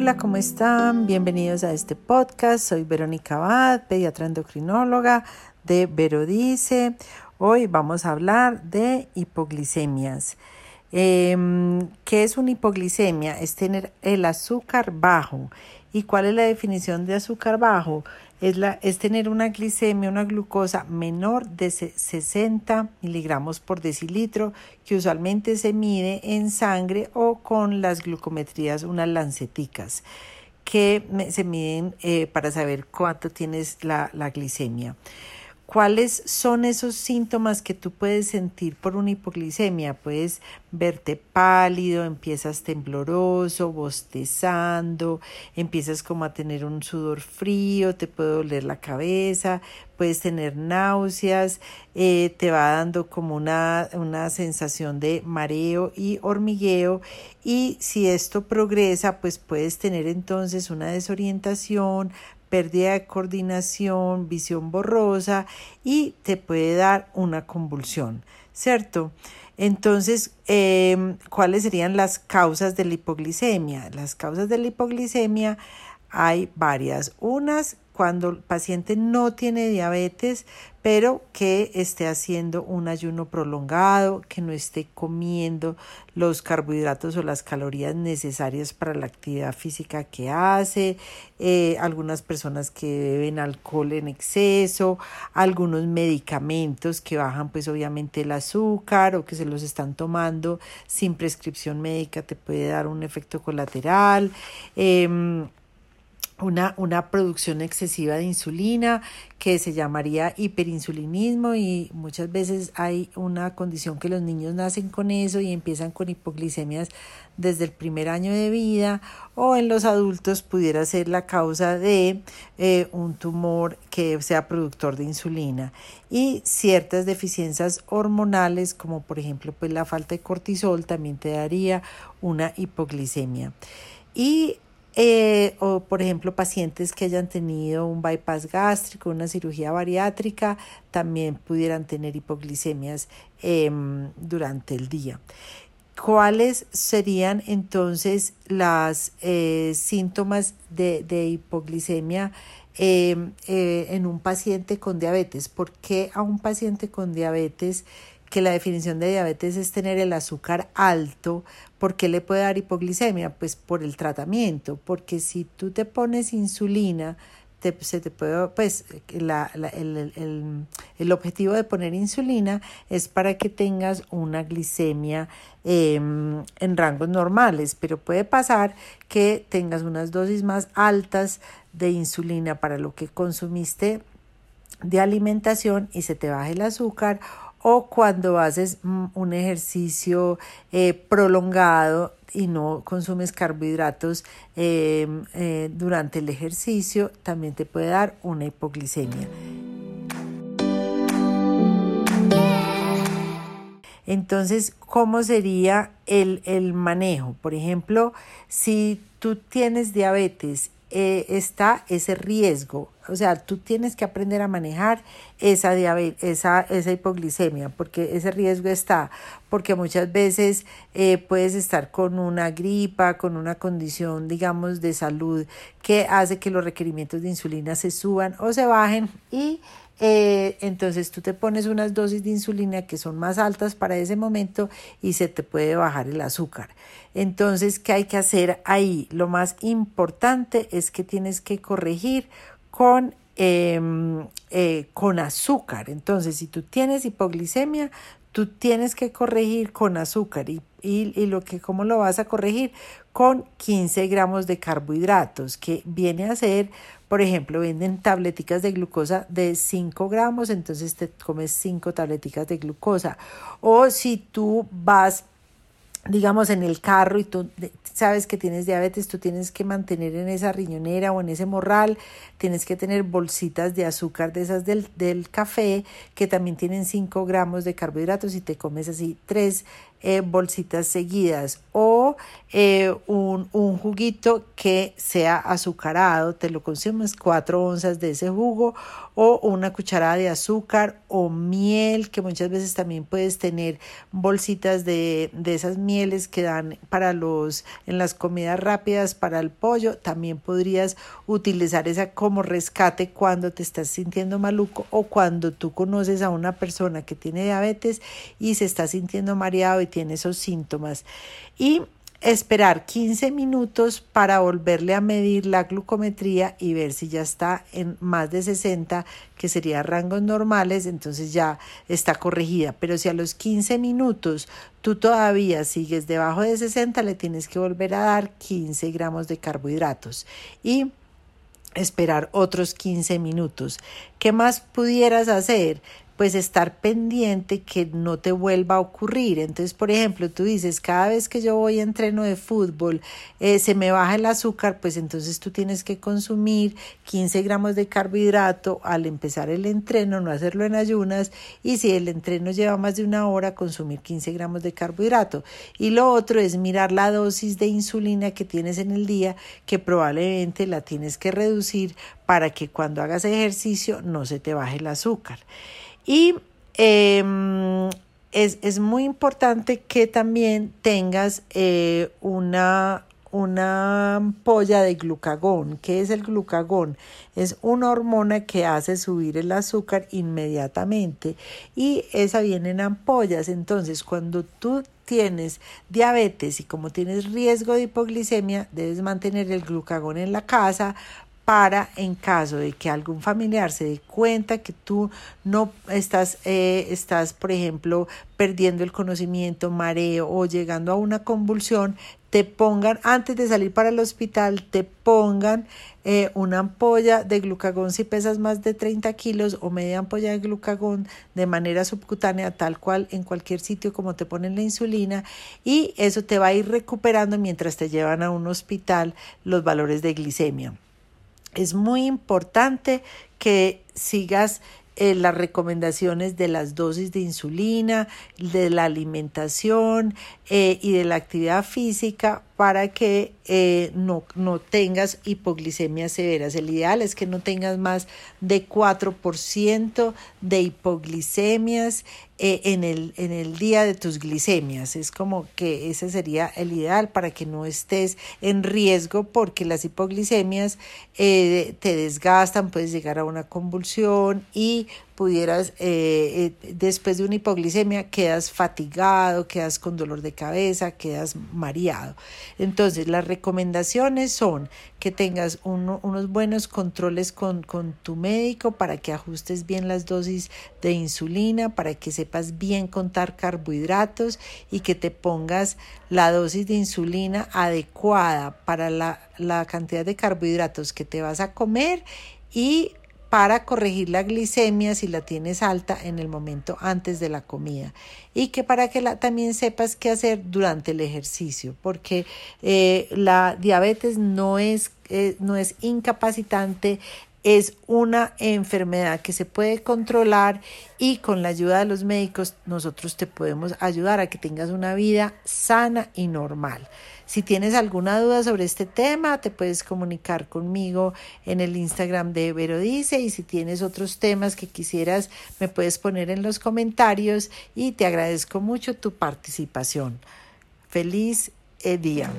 Hola, ¿cómo están? Bienvenidos a este podcast. Soy Verónica Abad, pediatra endocrinóloga de Verodice. Hoy vamos a hablar de hipoglicemias. Em, ¿Qué es una hipoglicemia? Es tener el azúcar bajo. ¿Y cuál es la definición de azúcar bajo? Es, la, es tener una glicemia, una glucosa menor de 60 miligramos por decilitro, que usualmente se mide en sangre o con las glucometrías, unas lanceticas, que se miden eh, para saber cuánto tienes la, la glicemia. ¿Cuáles son esos síntomas que tú puedes sentir por una hipoglicemia? Puedes verte pálido, empiezas tembloroso, bostezando, empiezas como a tener un sudor frío, te puede doler la cabeza, puedes tener náuseas, eh, te va dando como una, una sensación de mareo y hormigueo y si esto progresa, pues puedes tener entonces una desorientación, pérdida de coordinación, visión borrosa y te puede dar una convulsión, ¿cierto? Entonces, em, ¿cuáles serían las causas de la hipoglicemia? Las causas de la hipoglicemia hay varias. Unas cuando el paciente no tiene diabetes, pero que esté haciendo un ayuno prolongado, que no esté comiendo los carbohidratos o las calorías necesarias para la actividad física que hace, eh, algunas personas que beben alcohol en exceso, algunos medicamentos que bajan pues obviamente el azúcar o que se los están tomando sin prescripción médica te puede dar un efecto colateral. Em, una, una, producción excesiva de insulina que se llamaría hiperinsulinismo y muchas veces hay una condición que los niños nacen con eso y empiezan con hipoglicemias desde el primer año de vida o en los adultos pudiera ser la causa de eh, un tumor que sea productor de insulina. Y ciertas deficiencias hormonales como por ejemplo pues la falta de cortisol también te daría una hipoglicemia. Y eh, o por ejemplo pacientes que hayan tenido un bypass gástrico, una cirugía bariátrica, también pudieran tener hipoglicemias em, durante el día. ¿Cuáles serían entonces los eh, síntomas de, de hipoglicemia em, eh, en un paciente con diabetes? ¿Por qué a un paciente con diabetes que la definición de diabetes es tener el azúcar alto, ¿por qué le puede dar hipoglicemia? Pues por el tratamiento, porque si tú te pones insulina, te, se te puede, pues la, el, el, el, objetivo de poner insulina es para que tengas una glicemia eh, en rangos normales, pero puede pasar que tengas unas dosis más altas de insulina para lo que consumiste de alimentación y se te baje el azúcar o cuando haces un ejercicio eh, prolongado y no consumes carbohidratos em, eh, durante el ejercicio, también te puede dar una hipoglicemia. Entonces, ¿cómo sería el, el manejo? Por ejemplo, si tú tienes diabetes eh, está ese riesgo. O sea, tú tienes que aprender a manejar esa, esa, esa hipoglicemia, porque ese riesgo está, porque muchas veces eh, puedes estar con una gripa, con una condición, digamos, de salud que hace que los requerimientos de insulina se suban o se bajen y eh, entonces tú te pones unas dosis de insulina que son más altas para ese momento y se te puede bajar el azúcar. Entonces, ¿qué hay que hacer ahí? Lo más importante es que tienes que corregir con, em, eh, con azúcar. Entonces, si tú tienes hipoglicemia, tú tienes que corregir con azúcar y, y, y, lo que, ¿cómo lo vas a corregir? Con 15 gramos de carbohidratos, que viene a ser por ejemplo, venden tableticas de glucosa de 5 gramos, entonces te comes 5 tableticas de glucosa. O si tú vas digamos, en el carro y tú sabes que tienes diabetes, tú tienes que mantener en esa riñonera o en ese morral, tienes que tener bolsitas de azúcar de esas del, del café que también tienen 5 gramos de carbohidratos y te comes así 3 eh, bolsitas seguidas o eh, un, un, juguito que sea azucarado, te lo consumes cuatro onzas de ese jugo o una cucharada de azúcar o miel, que muchas veces también puedes tener bolsitas de, de esas mieles que dan para los en las comidas rápidas para el pollo, también podrías utilizar esa como rescate cuando te estás sintiendo maluco o cuando tú conoces a una persona que tiene diabetes y se está sintiendo mareado tiene esos síntomas. Y esperar 15 minutos para volverle a medir la glucometría y ver si ya está en más de 60, que sería rangos normales, entonces ya está corregida. Pero si a los 15 minutos tú todavía sigues debajo de 60, le tienes que volver a dar 15 gramos de carbohidratos. Y esperar otros 15 minutos. ¿Qué más pudieras hacer? Pues estar pendiente que no te vuelva a ocurrir. Entonces, por ejemplo, tú dices, cada vez que yo voy a entreno de fútbol, eh, se me baja el azúcar, pues entonces tú tienes que consumir 15 gramos de carbohidrato al empezar el entreno, no hacerlo en ayunas, y si el entreno lleva más de una hora, consumir 15 gramos de carbohidrato. Y lo otro es mirar la dosis de insulina que tienes en el día, que probablemente la tienes que reducir para que cuando hagas ejercicio no se te baje el azúcar. Y em, es, muy importante que también tengas eh, una, una ampolla de glucagón. ¿Qué es el glucagón? Es una hormona que hace subir el azúcar inmediatamente y esa viene en ampollas. Entonces, cuando tú tienes diabetes y como tienes riesgo de hipoglicemia, debes mantener el glucagón en la casa para en caso de que algún familiar se dé cuenta que tú no estás, eh, estás, por ejemplo, perdiendo el conocimiento, mareo o llegando a una convulsión, te pongan, antes de salir para el hospital, te pongan eh, una ampolla de glucagón. Si pesas más de 30 kilos o media ampolla de glucagón de manera subcutánea, tal cual en cualquier sitio como te ponen la insulina y eso te va a ir recuperando mientras te llevan a un hospital los valores de glicemia es muy importante que sigas eh, las recomendaciones de las dosis de insulina, de la alimentación eh, y de la actividad física para que eh, no, no tengas hipoglicemias severas. El ideal es que no tengas más de 4% de hipoglicemias eh, en, el, en el día de tus glicemias. Es como que ese sería el ideal para que no estés en riesgo porque las hipoglicemias eh, te desgastan, puedes llegar a una convulsión y pudieras, después de una hipoglicemia, quedas fatigado, quedas con dolor de cabeza, quedas mareado. Entonces, las recomendaciones son que tengas unos buenos controles con, con tu médico para que ajustes bien las dosis de insulina, para que sepas bien contar carbohidratos y que te pongas la dosis de insulina adecuada para la, la cantidad de carbohidratos que te vas a comer y para corregir la glicemia si la tienes alta en el momento antes de la comida. Y que para que la, también sepas qué hacer durante el ejercicio porque eh, la diabetes no es, eh, no es incapacitante es una enfermedad que se puede controlar y con la ayuda de los médicos nosotros te podemos ayudar a que tengas una vida sana y normal. Si tienes alguna duda sobre este tema, te puedes comunicar conmigo en el Instagram de Verodice y si tienes otros temas que quisieras, me puedes poner en los comentarios y te agradezco mucho tu participación. Feliz día.